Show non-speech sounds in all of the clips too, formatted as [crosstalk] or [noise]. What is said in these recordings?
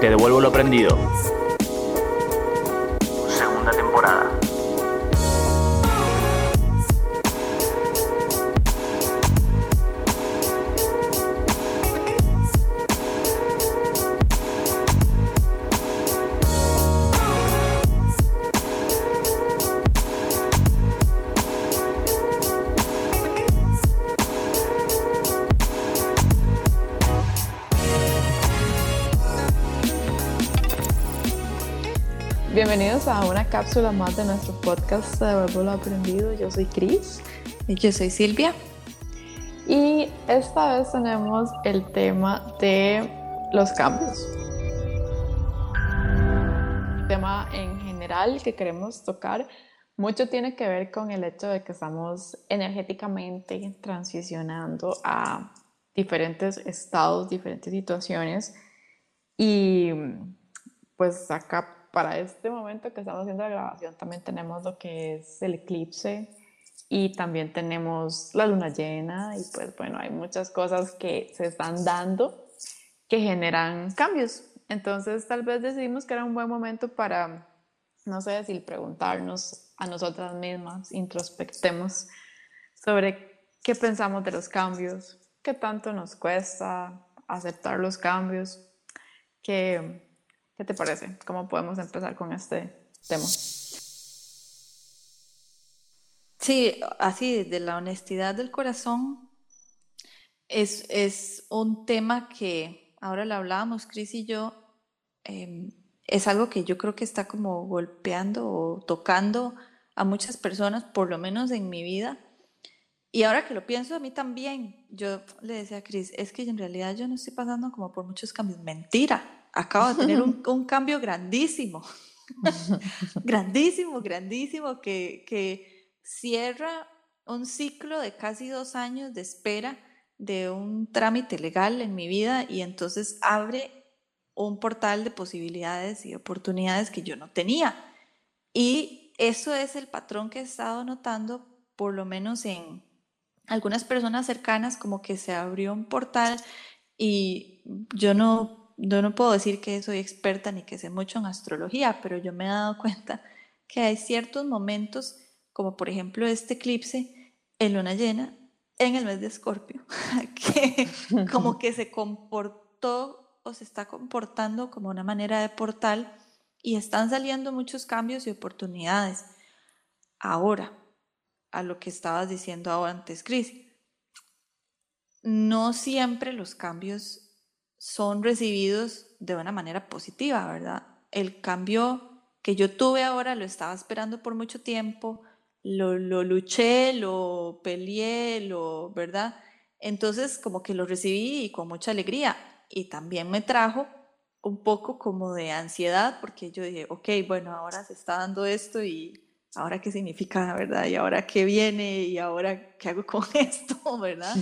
Te devuelvo lo aprendido. Cápsula más de nuestro podcast de lo Aprendido. Yo soy Cris. Y yo soy Silvia. Y esta vez tenemos el tema de los cambios. El tema en general que queremos tocar mucho tiene que ver con el hecho de que estamos energéticamente transicionando a diferentes estados, diferentes situaciones. Y pues acá para este momento que estamos haciendo la grabación también tenemos lo que es el eclipse y también tenemos la luna llena y pues bueno, hay muchas cosas que se están dando que generan cambios. Entonces tal vez decidimos que era un buen momento para, no sé, decir, preguntarnos a nosotras mismas, introspectemos sobre qué pensamos de los cambios, qué tanto nos cuesta aceptar los cambios, qué ¿Qué te parece? ¿Cómo podemos empezar con este tema? Sí, así, de la honestidad del corazón, es, es un tema que ahora lo hablábamos, Cris y yo, em, es algo que yo creo que está como golpeando o tocando a muchas personas, por lo menos en mi vida. Y ahora que lo pienso a mí también, yo le decía a Cris, es que en realidad yo no estoy pasando como por muchos cambios. Mentira, acabo de tener un, [laughs] cambio grandísimo, [laughs] grandísimo, grandísimo, que, que cierra un ciclo de casi dos años de espera de un trámite legal en mi vida y entonces abre un portal de posibilidades y oportunidades que yo no tenía. Y eso es el patrón que he estado notando, por lo menos en algunas personas cercanas, como que se abrió un portal y yo no yo no puedo decir que soy experta ni que sé mucho en astrología, pero yo me he dado [laughs] cuenta que hay ciertos momentos, como por ejemplo este eclipse en luna llena en el mes de Escorpio, [laughs] que como que se comportó o se está comportando como una manera de portal y están saliendo muchos cambios y oportunidades. Ahora, a lo que estabas diciendo antes, Cris, no siempre los cambios son recibidos de una manera positiva, ¿verdad? El cambio que yo tuve ahora lo estaba esperando por mucho tiempo, lo, lo luché, lo peleé, lo, ¿verdad? Entonces como que lo recibí y con mucha alegría y también me trajo un poco como de ansiedad porque yo dije, ok, bueno, ahora se está dando esto y ahora qué significa, ¿verdad? Y ahora qué viene y ahora qué hago con [laughs] esto, ¿verdad?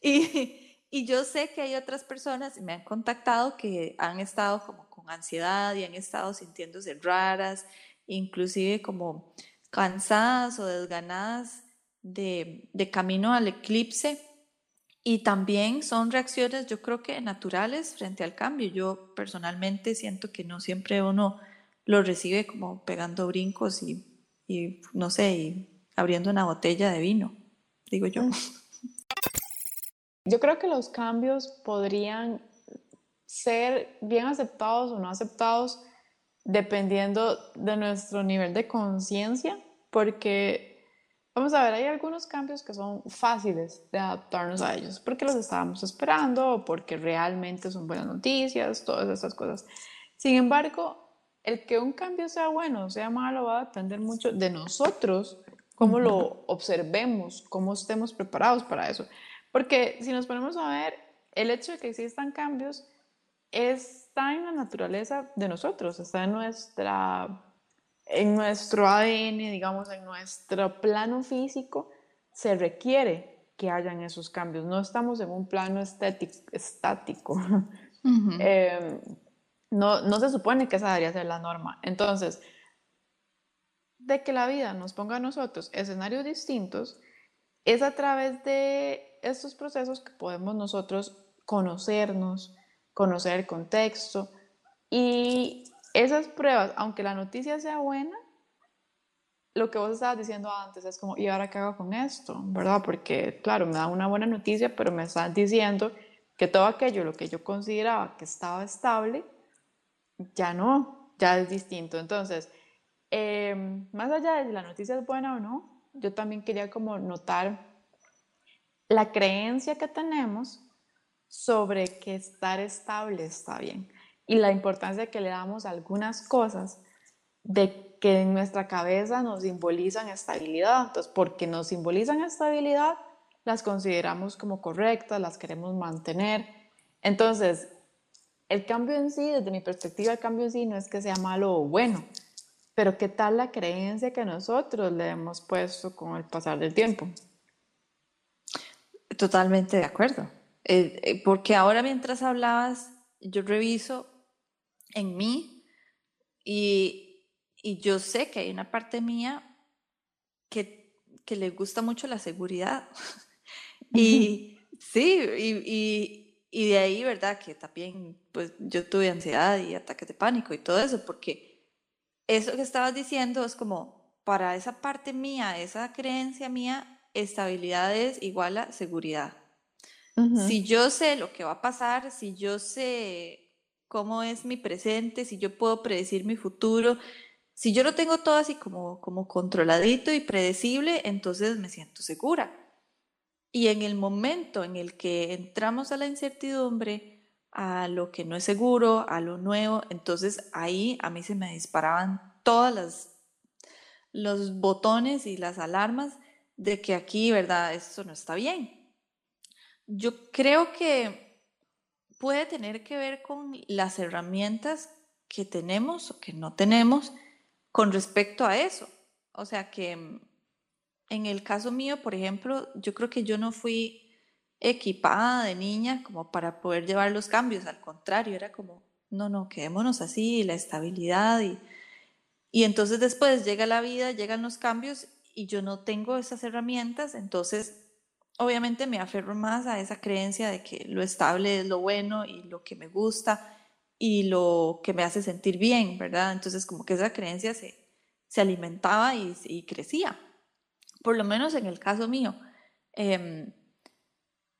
Y, y yo sé que hay otras personas, me han contactado, que han estado como con ansiedad y han estado sintiéndose raras, inclusive como cansadas o desganadas de, de camino al eclipse. Y también son reacciones, yo creo que naturales frente al cambio. Yo personalmente siento que no siempre uno lo recibe como pegando brincos y, y no sé, y abriendo una botella de vino, digo yo. [laughs] Yo creo que los cambios podrían ser bien aceptados o no aceptados dependiendo de nuestro nivel de conciencia, porque vamos a ver, hay algunos cambios que son fáciles de adaptarnos a ellos, porque los estábamos esperando o porque realmente son buenas noticias, todas esas cosas. Sin embargo, el que un cambio sea bueno o sea malo va a depender mucho de nosotros, cómo lo observemos, cómo estemos preparados para eso. Porque si nos ponemos a ver, el hecho de que existan cambios está en la naturaleza de nosotros, está en, nuestra, en nuestro ADN, digamos, en nuestro plano físico, se requiere que hayan esos cambios. No estamos en un plano estático. [laughs] Em, no, no se supone que esa debería ser la norma. Entonces, de que la vida nos ponga a nosotros escenarios distintos, es a través de estos procesos que podemos nosotros conocernos, conocer el contexto Y esas pruebas, aunque la noticia sea buena, lo que vos estabas diciendo antes es como, ¿y ahora qué hago con esto? ¿Verdad? Porque, claro, me da una buena noticia, pero me están diciendo que todo aquello, lo que yo consideraba que estaba estable, ya no, ya es distinto. Entonces, em, más allá de si la noticia es buena o no, yo también quería como notar la creencia que tenemos sobre que estar estable está bien y la importancia que le damos a algunas cosas de que en nuestra cabeza nos simbolizan estabilidad. Entonces, porque nos simbolizan estabilidad, las consideramos como correctas, las queremos mantener. Entonces, el cambio en sí, desde mi perspectiva, el cambio en sí no es que sea malo o bueno, pero qué tal la creencia que nosotros le hemos puesto con el pasar del tiempo. Totalmente de acuerdo. Eh, eh, porque ahora mientras hablabas, yo reviso en mí y, y yo sé que hay una parte mía que, que le gusta mucho la seguridad. [laughs] y sí, y, y, de ahí, ¿verdad? Que también, pues yo tuve ansiedad y ataques de pánico y todo eso, porque eso que estabas diciendo es como, para esa parte mía, esa creencia mía, estabilidad es igual a seguridad. Si yo sé lo que va a pasar, si yo sé cómo es mi presente, si yo puedo predecir mi futuro, si yo lo tengo todo así como, como controladito y predecible, entonces me siento segura. Y en el momento en el que entramos a la incertidumbre, a lo que no es seguro, a lo nuevo, entonces ahí a mí se me disparaban todas las los botones y las alarmas de que aquí, ¿verdad? Esto no está bien. Yo creo que puede tener que ver con las herramientas que tenemos o que no tenemos con respecto a eso. O sea que en el caso mío, por ejemplo, yo creo que yo no fui equipada de niña como para poder llevar los cambios, al contrario, era como, no, no, quedémonos así, la estabilidad y, y entonces después llega la vida, llegan los cambios y yo no tengo esas herramientas, entonces obviamente me aferro más a esa creencia de que lo estable es lo bueno y lo que me gusta y lo que me hace sentir bien, ¿verdad? Entonces como que esa creencia se, se alimentaba y, crecía, por lo menos en el caso mío. Em,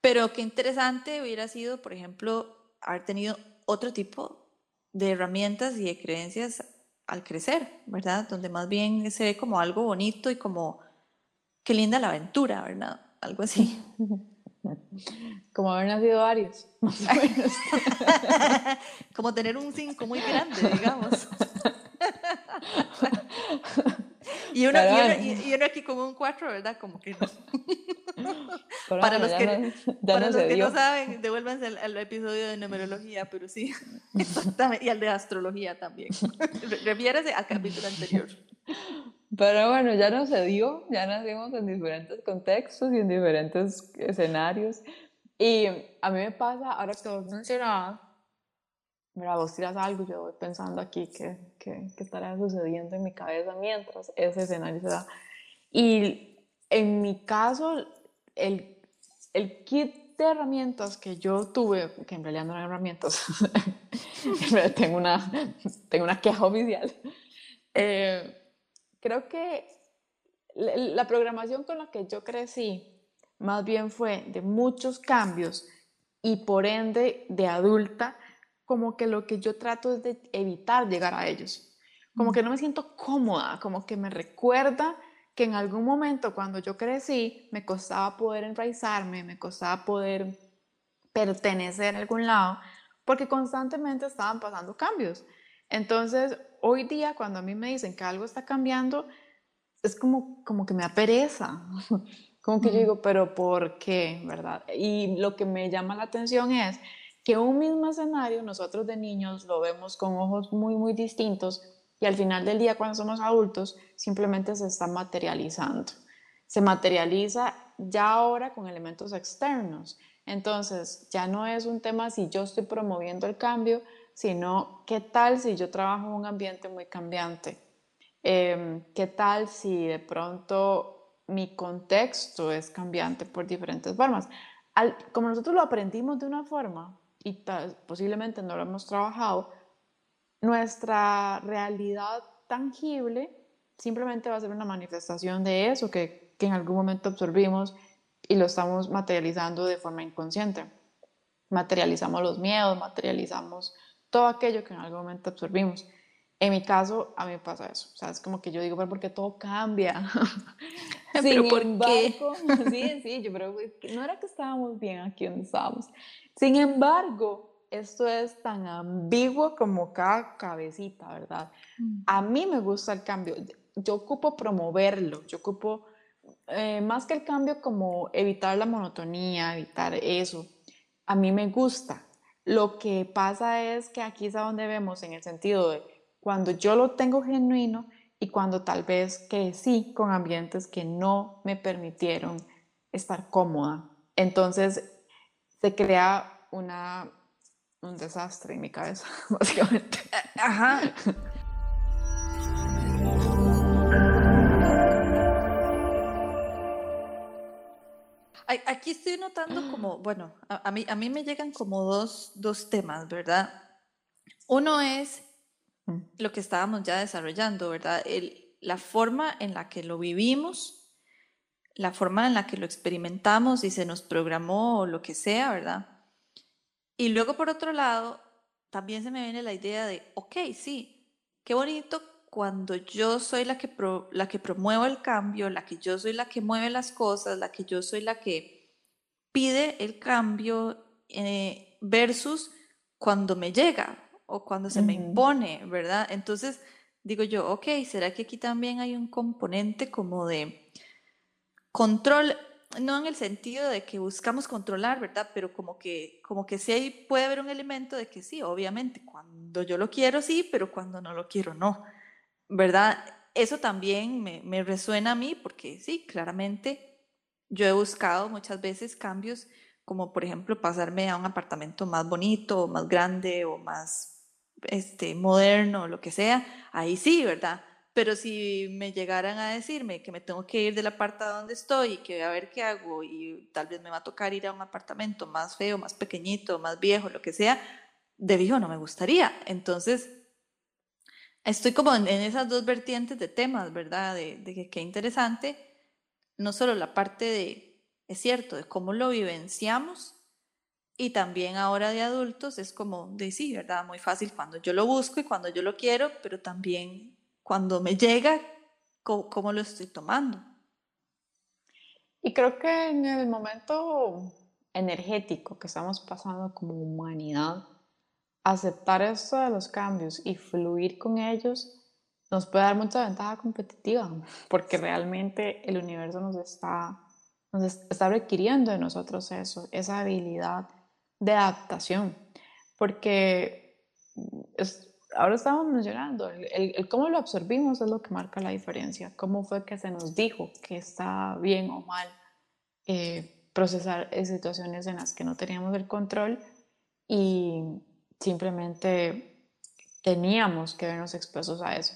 pero qué interesante hubiera sido, por ejemplo, haber tenido otro tipo de herramientas y de creencias al crecer, ¿verdad? Donde más bien se ve como algo bonito y como, qué linda la aventura, ¿verdad? Algo así. [laughs] Como haber nacido Aries, [laughs] [laughs] como tener un 5 muy grande, digamos. y, uno, y, uno, aquí como un 4, ¿verdad? Como que para los que, no, [laughs] para los que no saben, devuélvanse al, episodio de numerología, pero sí, [laughs] exactamente, y al de astrología también. [laughs] Refiérase al capítulo anterior. Pero bueno, ya no se dio, ya nacimos en diferentes contextos y en diferentes escenarios. Y a mí me pasa, ahora que vos mencionabas, mira, vos tiras algo, yo voy pensando aquí qué que, que estará sucediendo en mi cabeza mientras ese escenario se da. Y en mi caso, el, el kit de herramientas que yo tuve, que en realidad no eran herramientas, [laughs] tengo una, tengo una queja oficial, eh, creo que la programación con la que yo crecí más bien fue de muchos cambios y por ende de adulta, como que lo que yo trato es de evitar llegar a ellos. Como mm. que no me siento cómoda, como que me recuerda que en algún momento cuando yo crecí me costaba poder enraizarme, me costaba poder pertenecer a algún lado, porque constantemente estaban pasando cambios. Entonces, hoy día cuando a mí me dicen que algo está cambiando, es como, como que me apereza, [laughs] como que yo digo, pero ¿por qué? ¿Verdad? Y lo que me llama la atención es que un mismo escenario nosotros de niños lo vemos con ojos muy, muy distintos y al final del día cuando somos adultos simplemente se está materializando. Se materializa ya ahora con elementos externos. Entonces ya no es un tema si yo estoy promoviendo el cambio, sino qué tal si yo trabajo en un ambiente muy cambiante. Em, ¿Qué tal si de pronto mi contexto es cambiante por diferentes formas? como nosotros lo aprendimos de una forma y posiblemente no lo hemos trabajado, nuestra realidad tangible simplemente va a ser una manifestación de eso que, que en algún momento absorbimos y lo estamos materializando de forma inconsciente. Materializamos los miedos, materializamos todo aquello que en algún momento absorbimos. En mi caso, a mí me pasa eso. O sea, es como que yo digo, pero porque todo cambia. [laughs] ¿Pero por qué? [laughs] Sí, sí, yo creo que no era que estábamos bien aquí donde estábamos. Sin embargo, esto es tan ambiguo como cada cabecita, ¿verdad? Mm. A mí me gusta el cambio. Yo ocupo promoverlo, yo ocupo, eh, más que el cambio, como evitar la monotonía, evitar eso. A mí me gusta. Lo que pasa es que aquí es a donde vemos en el sentido de cuando yo lo tengo genuino y cuando tal vez que sí, con ambientes que no me permitieron estar cómoda. Entonces se crea una, un desastre en mi cabeza, [laughs] básicamente. Ajá. Aquí estoy notando como, [gasps] bueno, a, mí, a mí me llegan como dos, dos temas, ¿verdad? Uno es lo que estábamos ya desarrollando, ¿verdad? El, la forma en la que lo vivimos, la forma en la que lo experimentamos y se nos programó o lo que sea, ¿verdad? Y luego, por otro lado, también se me viene la idea de, ok, sí, qué bonito cuando yo soy la que, la que promuevo el cambio, la que yo soy la que mueve las cosas, la que yo soy la que pide el cambio eh, versus cuando me llega, o cuando se me impone, ¿verdad? Entonces digo yo, ok, ¿será que aquí también hay un componente como de control? No en el sentido de que buscamos controlar, ¿verdad? Pero como que, como que sí puede haber un elemento de que sí, obviamente, cuando yo lo quiero sí, pero cuando no lo quiero no, ¿verdad? Eso también me, resuena a mí porque sí, claramente yo he buscado muchas veces cambios como por ejemplo pasarme a un apartamento más bonito, o más grande o más este, moderno lo que sea, ahí sí, ¿verdad? Pero si me llegaran a decirme que me tengo que ir del apartamento donde estoy y que a ver qué hago y tal vez me va a tocar ir a un apartamento más feo, más pequeñito, más viejo, lo que sea, de viejo no me gustaría. Entonces, estoy como en, esas dos vertientes de temas, ¿verdad? De, de que qué interesante, no solo la parte de, es cierto, de cómo lo vivenciamos, y también ahora de adultos es como, de sí, ¿verdad? Muy fácil cuando yo lo busco y cuando yo lo quiero, pero también cuando me llega, ¿cómo, lo estoy tomando? Y creo que en el momento energético que estamos pasando como humanidad, aceptar esto de los cambios y fluir con ellos nos puede dar mucha ventaja competitiva, [laughs] porque realmente el universo nos está, nos está requiriendo de nosotros eso, esa habilidad de adaptación, porque ahora estamos mencionando, el, cómo lo absorbimos es lo que marca la diferencia, cómo fue que se nos dijo que está bien o mal eh, procesar situaciones en las que no teníamos el control y simplemente teníamos que vernos expuestos a eso.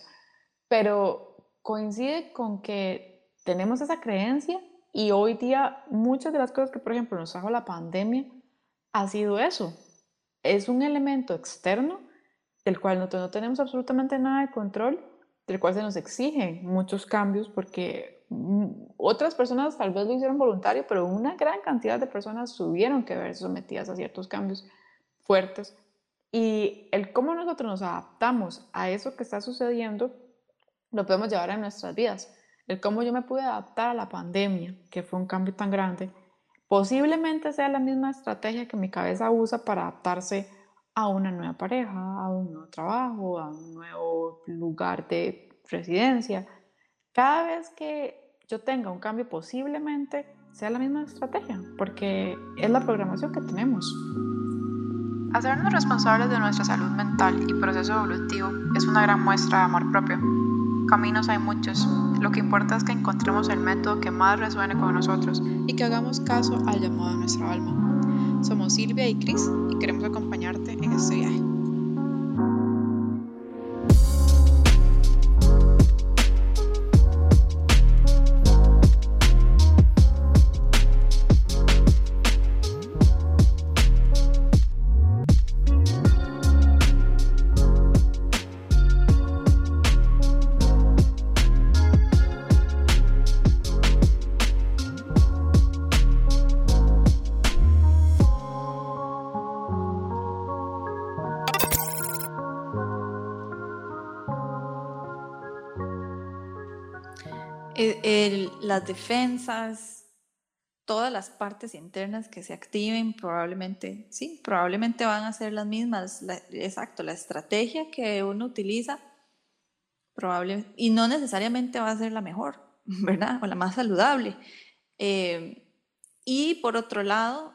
Pero coincide con que tenemos esa creencia y hoy día muchas de las cosas que, por ejemplo, nos trajo la pandemia, ha sido eso. Es un elemento externo del cual no, tenemos absolutamente nada de control, del cual se nos exigen muchos cambios porque mm, otras personas tal vez lo hicieron voluntario, pero una gran cantidad de personas tuvieron que ver sometidas a ciertos cambios fuertes. Y el cómo nosotros nos adaptamos a eso que está sucediendo, lo podemos llevar a nuestras vidas. El cómo yo me pude adaptar a la pandemia, que fue un cambio tan grande, Posiblemente sea la misma estrategia que mi cabeza usa para adaptarse a una nueva pareja, a un nuevo trabajo, a un nuevo lugar de residencia. Cada vez que yo tenga un cambio, posiblemente sea la misma estrategia, porque es la programación que tenemos. Hacernos responsables de nuestra salud mental y proceso evolutivo es una gran muestra de amor propio. Caminos hay muchos, lo que importa es que encontremos el método que más resuene con nosotros y que hagamos caso al llamado de nuestra alma. Somos Silvia y Cris y queremos acompañarte en este viaje. Las defensas, todas las partes internas que se activen, probablemente, sí, probablemente van a ser las mismas. exacto, la estrategia que uno utiliza, probablemente, y no necesariamente va a ser la mejor, [laughs] ¿verdad? O la más saludable. Eh, y por otro lado,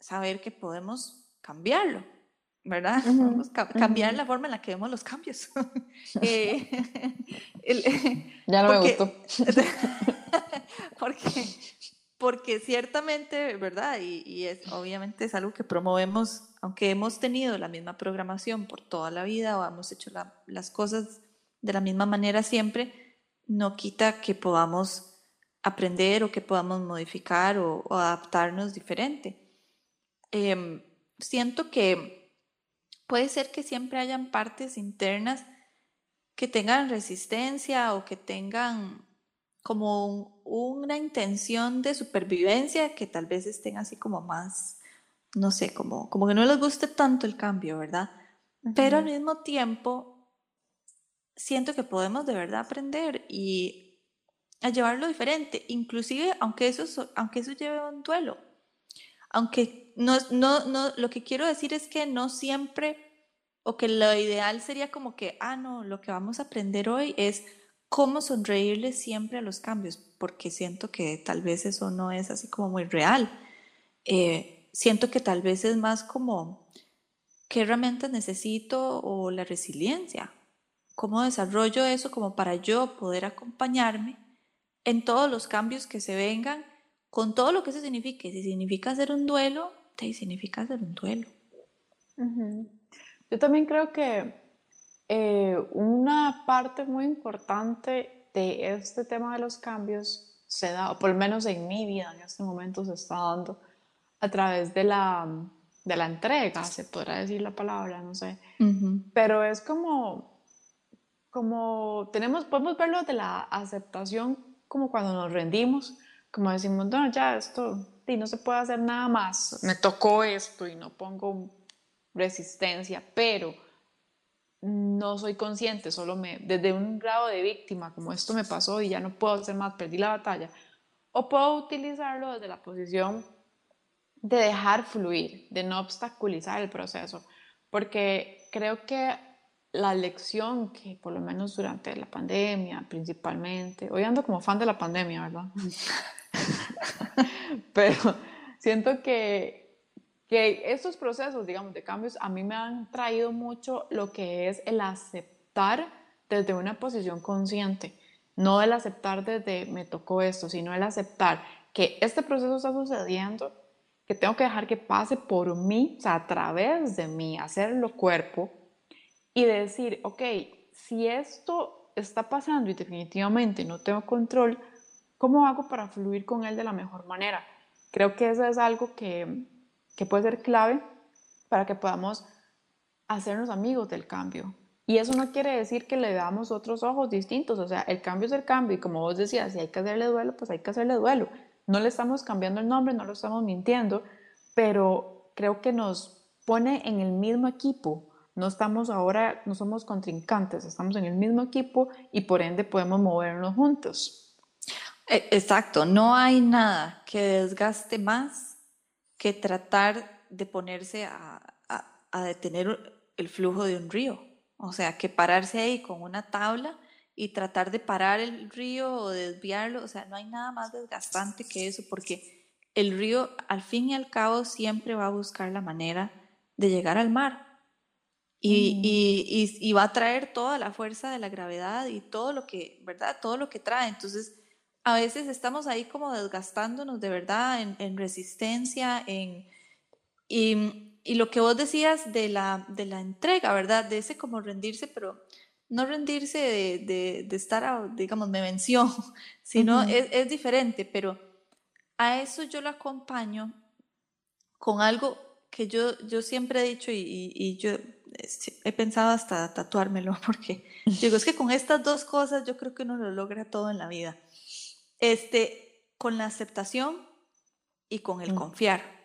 saber que podemos cambiarlo, ¿verdad? Podemos cambiar la forma en la que vemos los cambios. [laughs] Eh, [laughs] [laughs] ya no me gustó. porque, porque ciertamente, ¿verdad? Y, es, obviamente es algo que promovemos, aunque hemos tenido la misma programación por toda la vida o hemos hecho las cosas de la misma manera siempre, no quita que podamos aprender o que podamos modificar o, adaptarnos diferente. Em, siento que puede ser que siempre hayan partes internas que tengan resistencia o que tengan como una intención de supervivencia que tal vez estén así como más, no sé, como, como que no les guste tanto el cambio, ¿verdad? Pero al mismo tiempo, siento que podemos de verdad aprender y a llevarlo diferente, inclusive aunque eso, aunque eso lleve un duelo. Aunque no, no, no, lo que quiero decir es que no siempre, o que lo ideal sería como que, ah, no, lo que vamos a aprender hoy es cómo sonreírle siempre a los cambios, porque siento que tal vez eso no es así como muy real. Eh, siento que tal vez es más como qué herramientas necesito o la resiliencia, cómo desarrollo eso como para yo poder acompañarme en todos los cambios que se vengan, con todo lo que eso signifique. Si significa hacer un duelo, te significa hacer un duelo. Yo también creo que eh, una parte muy importante de este tema de los cambios se da, o por lo menos en mi vida en este momento se está dando a través de la, de la entrega, se podrá decir la palabra, no sé. Pero es como, como tenemos, podemos verlo de la aceptación como cuando nos rendimos, como decimos, no, ya esto, y no se puede hacer nada más, me tocó esto y no pongo resistencia, pero no soy consciente, solo me, desde un grado de víctima, como esto me pasó y ya no puedo hacer más, perdí la batalla, o puedo utilizarlo desde la posición de dejar fluir, de no obstaculizar el proceso, porque creo que la lección que por lo menos durante la pandemia principalmente, hoy ando como fan de la pandemia, ¿verdad? [laughs] [laughs] Pero siento que, que estos procesos, digamos, de cambios a mí me han traído mucho lo que es el aceptar desde una posición consciente, no el aceptar desde me tocó esto, sino el aceptar que este proceso está sucediendo, que tengo que dejar que pase por mí, o sea, a través de mí, hacerlo cuerpo, y decir, ok, si esto está pasando y definitivamente no tengo control, ¿cómo hago para fluir con él de la mejor manera? Creo que eso es algo que, que puede ser clave para que podamos hacernos amigos del cambio. Y eso no quiere decir que le damos otros ojos distintos, o sea, el cambio es el cambio y como vos decías, si hay que hacerle duelo, pues hay que hacerle duelo. No le estamos cambiando el nombre, no lo estamos mintiendo, pero creo que nos pone en el mismo equipo no estamos ahora, no somos contrincantes, estamos en el mismo equipo y por ende podemos movernos juntos. E, exacto, no hay nada que desgaste más que tratar de ponerse a, a, detener el flujo de un río. O sea, que pararse ahí con una tabla y tratar de parar el río o desviarlo. O sea, no hay nada más desgastante que eso porque el río al fin y al cabo siempre va a buscar la manera de llegar al mar. Y, y, va a traer toda la fuerza de la gravedad y todo lo que, ¿verdad? Todo lo que trae. Entonces, a veces estamos ahí como desgastándonos de verdad en, resistencia, en... Y, y, lo que vos decías de la, de la entrega, ¿verdad? De ese como rendirse, pero no rendirse de, de, de estar, digamos, me venció, [laughs] sino es, es diferente, pero a eso yo lo acompaño con algo que yo, yo siempre he dicho y, y yo he pensado hasta tatuármelo [laughs] porque digo, es que con estas dos cosas yo creo que uno lo logra todo en la vida. Este, con la aceptación y con el mm. confiar.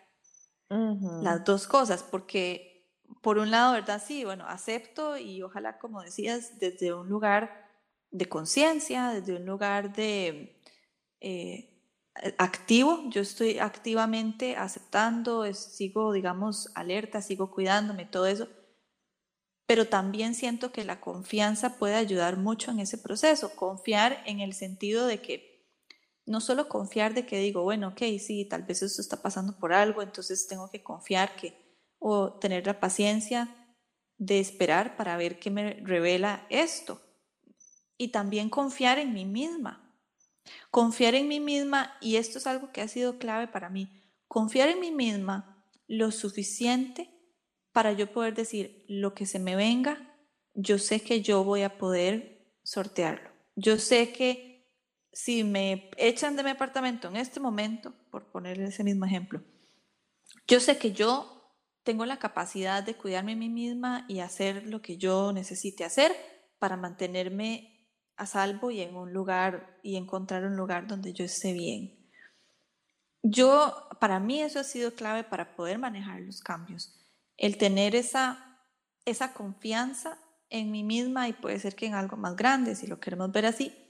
Las dos cosas, porque por un lado, ¿verdad? Sí, bueno, acepto y ojalá, como decías, desde un lugar de conciencia, desde un lugar de, eh, activo, yo estoy activamente aceptando, sigo, digamos, alerta, sigo cuidándome, todo eso, pero también siento que la confianza puede ayudar mucho en ese proceso, confiar en el sentido de que no solo confiar de que digo, bueno, ok, sí, tal vez esto está pasando por algo, entonces tengo que confiar que, o tener la paciencia de esperar para ver qué me revela esto. Y también confiar en mí misma. Confiar en mí misma, y esto es algo que ha sido clave para mí, confiar en mí misma lo suficiente para yo poder decir lo que se me venga, yo sé que yo voy a poder sortearlo. Yo sé que si me echan de mi apartamento en este momento, por poner ese mismo ejemplo, yo sé que yo tengo la capacidad de cuidarme a mí misma y hacer lo que yo necesite hacer para mantenerme a salvo y en un lugar y encontrar un lugar donde yo esté bien. Yo, para mí eso ha sido clave para poder manejar los cambios, el tener esa, esa confianza en mí misma y puede ser que en algo más grande, si lo queremos ver así,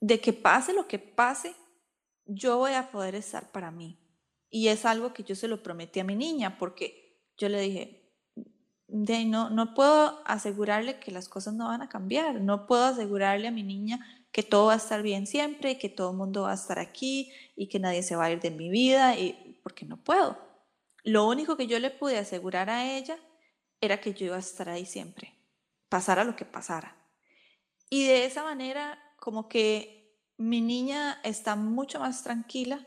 de que pase lo que pase, yo voy a poder estar para mí. Y es algo que yo se lo prometí a mi niña, porque yo le dije, de, no, no puedo asegurarle que las cosas no van a cambiar, no puedo asegurarle a mi niña que todo va a estar bien siempre, que todo el mundo va a estar aquí y que nadie se va a ir de mi vida, y, porque no puedo. Lo único que yo le pude asegurar a ella era que yo iba a estar ahí siempre, pasara lo que pasara. Y de esa manera como que mi niña está mucho más tranquila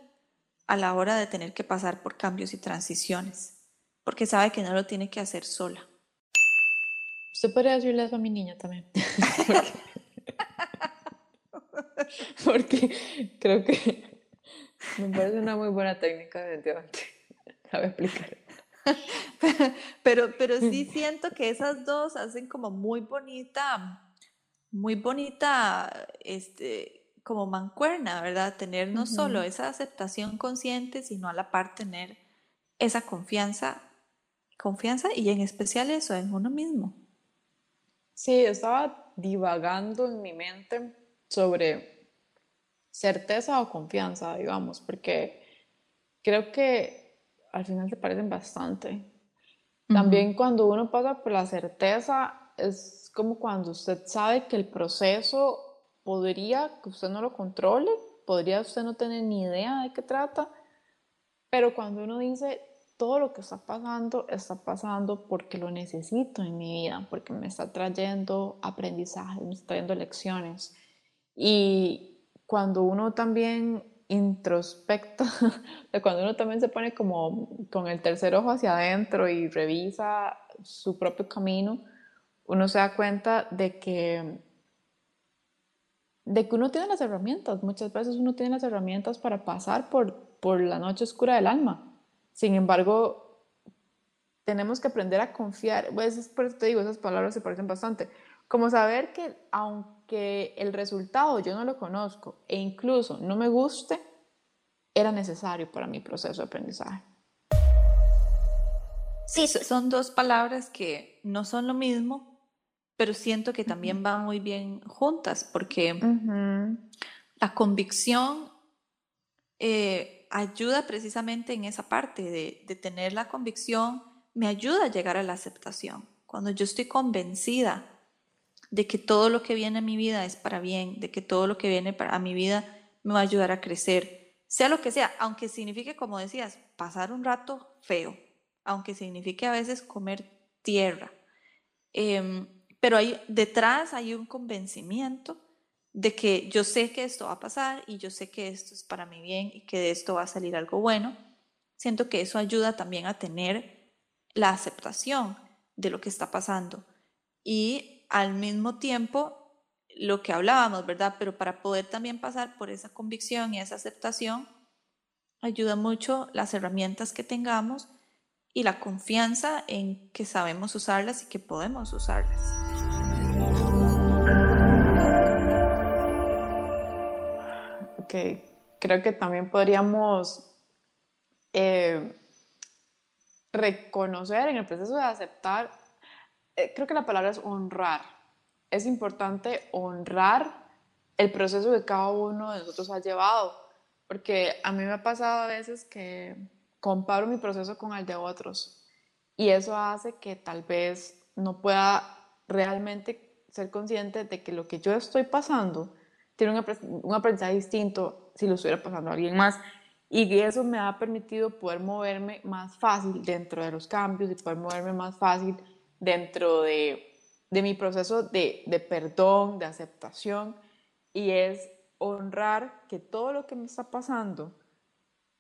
a la hora de tener que pasar por cambios y transiciones, porque sabe que no lo tiene que hacer sola. Usted podría decirle eso a mi niña también. [laughs] porque, creo que me parece una muy buena técnica, definitivamente. Sabe explicar. [laughs] pero, pero sí [laughs] siento que esas dos hacen como muy bonita muy bonita, este, como mancuerna, ¿verdad? Tener no solo esa aceptación consciente, sino a la par tener esa confianza, confianza y en especial eso en uno mismo. Sí, estaba divagando en mi mente sobre certeza o confianza, digamos, porque creo que al final se parecen bastante. También cuando uno pasa por la certeza, es como cuando usted sabe que el proceso podría que usted no lo controle, podría usted no tener ni idea de qué trata, pero cuando uno dice todo lo que está pasando está pasando porque lo necesito en mi vida, porque me está trayendo aprendizaje, me está trayendo lecciones. Y cuando uno también introspecta, [laughs] cuando uno también se pone como con el tercer ojo hacia adentro y revisa su propio camino, uno se da cuenta de que, de que uno tiene las herramientas. Muchas veces uno tiene las herramientas para pasar por, por la noche oscura del alma. Sin embargo, tenemos que aprender a confiar. Pues, por eso te digo, esas palabras se parecen bastante. Como saber que aunque el resultado yo no lo conozco e incluso no me guste, era necesario para mi proceso de aprendizaje. Sí, son dos palabras que no son lo mismo, pero siento que también van muy bien juntas porque la convicción eh, ayuda precisamente en esa parte de, de, tener la convicción, me ayuda a llegar a la aceptación. Cuando yo estoy convencida de que todo lo que viene a mi vida es para bien, de que todo lo que viene a mi vida me va a ayudar a crecer, sea lo que sea, aunque signifique, como decías, pasar un rato feo, aunque signifique a veces comer tierra. Eh, pero hay, detrás hay un convencimiento de que yo sé que esto va a pasar y yo sé que esto es para mi bien y que de esto va a salir algo bueno. Siento que eso ayuda también a tener la aceptación de lo que está pasando y al mismo tiempo lo que hablábamos, ¿verdad? Pero para poder también pasar por esa convicción y esa aceptación, ayuda mucho las herramientas que tengamos y la confianza en que sabemos usarlas y que podemos usarlas. Creo que también podríamos eh, reconocer en el proceso de aceptar, eh, creo que la palabra es honrar. Es importante honrar el proceso que cada uno de nosotros ha llevado. Porque a mí me ha pasado a veces que comparo mi proceso con el de otros y eso hace que tal vez no pueda realmente ser consciente de que lo que yo estoy pasando tiene un aprendizaje distinto si lo estuviera pasando a alguien más. Y eso me ha permitido poder moverme más fácil dentro de los cambios y poder moverme más fácil dentro de, de mi proceso de, de perdón, de aceptación. Y es honrar que todo lo que me está pasando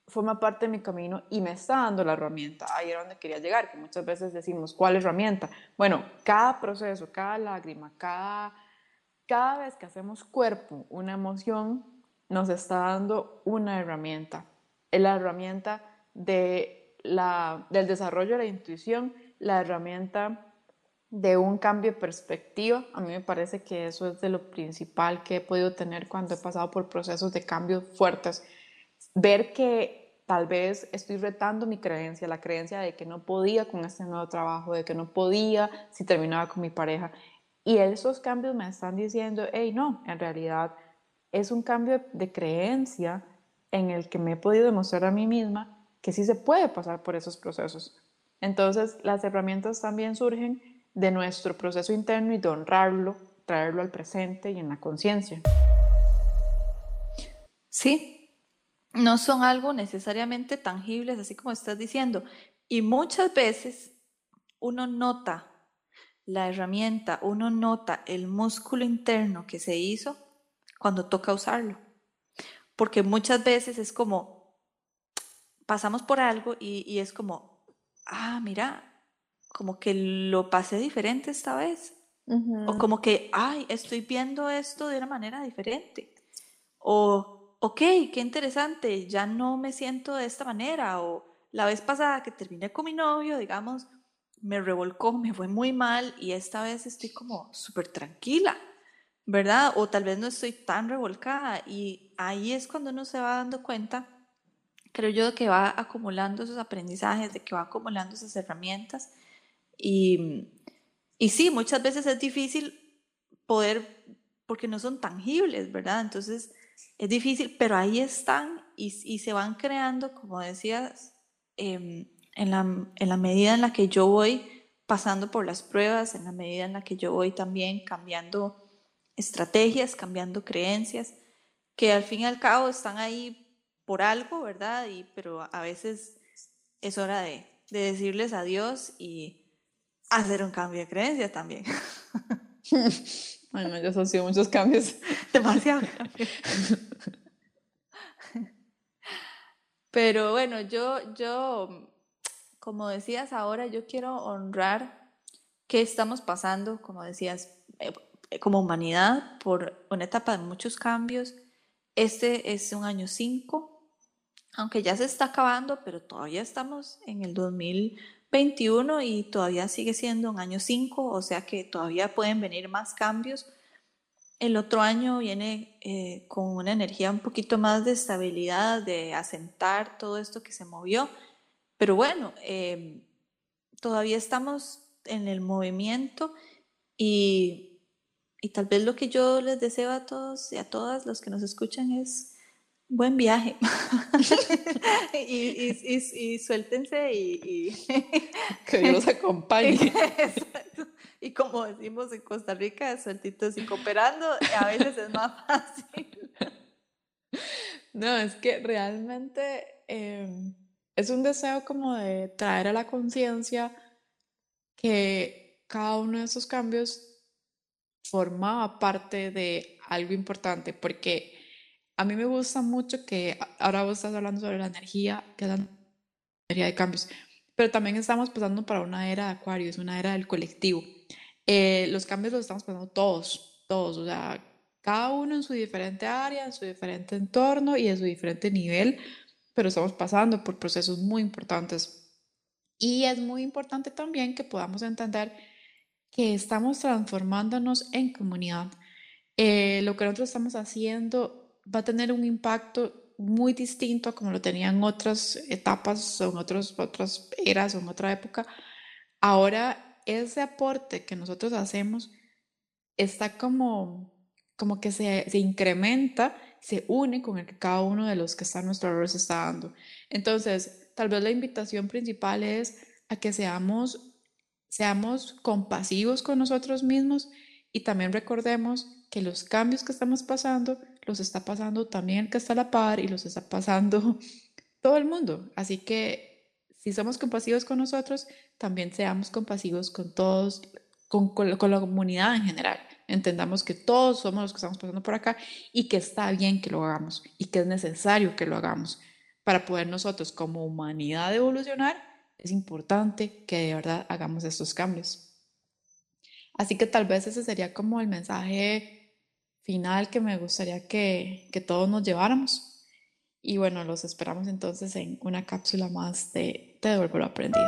forma parte de mi camino y me está dando la herramienta. Ahí era donde quería llegar, que muchas veces decimos, ¿cuál herramienta? Bueno, cada proceso, cada lágrima, cada, cada vez que hacemos cuerpo, una emoción, nos está dando una herramienta la herramienta de la, del desarrollo de la intuición, la herramienta de un cambio de perspectiva. A mí me parece que eso es de lo principal que he podido tener cuando he pasado por procesos de cambios fuertes. Ver que tal vez estoy retando mi creencia, la creencia de que no podía con este nuevo trabajo, de que no podía si terminaba con mi pareja. Y esos cambios me están diciendo, hey, no, en realidad es un cambio de creencia en el que me he podido demostrar a mí misma que sí se puede pasar por esos procesos. Entonces, las herramientas también surgen de nuestro proceso interno y de honrarlo, traerlo al presente y en la conciencia. Sí, no son algo necesariamente tangibles, así como estás diciendo. Y muchas veces uno nota la herramienta, uno nota el músculo interno que se hizo cuando toca usarlo porque muchas veces es como, pasamos por algo y, es como, ah, mira, como que lo pasé diferente esta vez. O como que, ay, estoy viendo esto de una manera diferente. O, ok, qué interesante, ya no me siento de esta manera. O la vez pasada que terminé con mi novio, digamos, me revolcó, me fue muy mal y esta vez estoy como súper tranquila. ¿verdad? O tal vez no estoy tan revolcada y ahí es cuando uno se va dando cuenta, creo yo, que va acumulando esos aprendizajes, de que va acumulando esas herramientas y, y sí, muchas veces es difícil poder, porque no son tangibles, ¿verdad? Entonces es difícil, pero ahí están y, y se van creando, como decías, em, en, la, en la medida en la que yo voy pasando por las pruebas, en la medida en la que yo voy también cambiando estrategias, cambiando creencias, que al fin y al cabo están ahí por algo, ¿verdad? Y, pero a veces es hora de, decirles adiós y hacer un cambio de creencia también. [laughs] Bueno, ya han sido muchos cambios. [laughs] Demasiado [laughs] Pero bueno, yo, yo, como decías ahora, yo quiero honrar qué estamos pasando, como decías, eh, eh, como humanidad por una etapa de muchos cambios. Este es un año 5, aunque ya se está acabando, pero todavía estamos en el 2021 y todavía sigue siendo un año 5, o sea que todavía pueden venir más cambios. El otro año viene eh, con una energía un poquito más de estabilidad, de asentar todo esto que se movió, pero bueno, eh, todavía estamos en el movimiento y y tal vez lo que yo les deseo a todos y a todas los que nos escuchan es buen viaje. [laughs] y, y, suéltense y, [laughs] que Dios acompañe. [laughs] Y como decimos en Costa Rica, sueltitos y cooperando, a veces es más fácil. No, es que realmente em, es un deseo como de traer a la conciencia que cada uno de esos cambios formaba parte de algo importante, porque a mí me gusta mucho que ahora vos estás hablando sobre la energía, que es la energía de cambios, pero también estamos pasando para una era de Acuario, es una era del colectivo. Eh, los cambios los estamos pasando todos, todos, o sea, cada uno en su diferente área, en su diferente entorno y en su diferente nivel, pero estamos pasando por procesos muy importantes. Y es muy importante también que podamos entender que estamos transformándonos en comunidad. Eh, lo que nosotros estamos haciendo va a tener un impacto muy distinto a como lo tenían otras etapas o otros, otras eras o en otra época. Ahora, ese aporte que nosotros hacemos está como como que se incrementa, se une con el que cada uno de los que está a nuestro alrededor se está dando. Entonces, tal vez la invitación principal es a que seamos, seamos compasivos con nosotros mismos y también recordemos que los cambios que estamos pasando los está pasando también el que está a la par y los está pasando [laughs] todo el mundo. Así que si somos compasivos con nosotros, también seamos compasivos con todos, con, con, con la comunidad en general entendamos que todos somos los que estamos pasando por acá y que está bien que lo hagamos y que es necesario que lo hagamos para poder nosotros como humanidad evolucionar. Es importante que de verdad hagamos estos cambios. Así que tal vez ese sería como el mensaje final que me gustaría que, que todos nos lleváramos. Y bueno, los esperamos entonces en una cápsula más de Te devuelvo lo aprendido.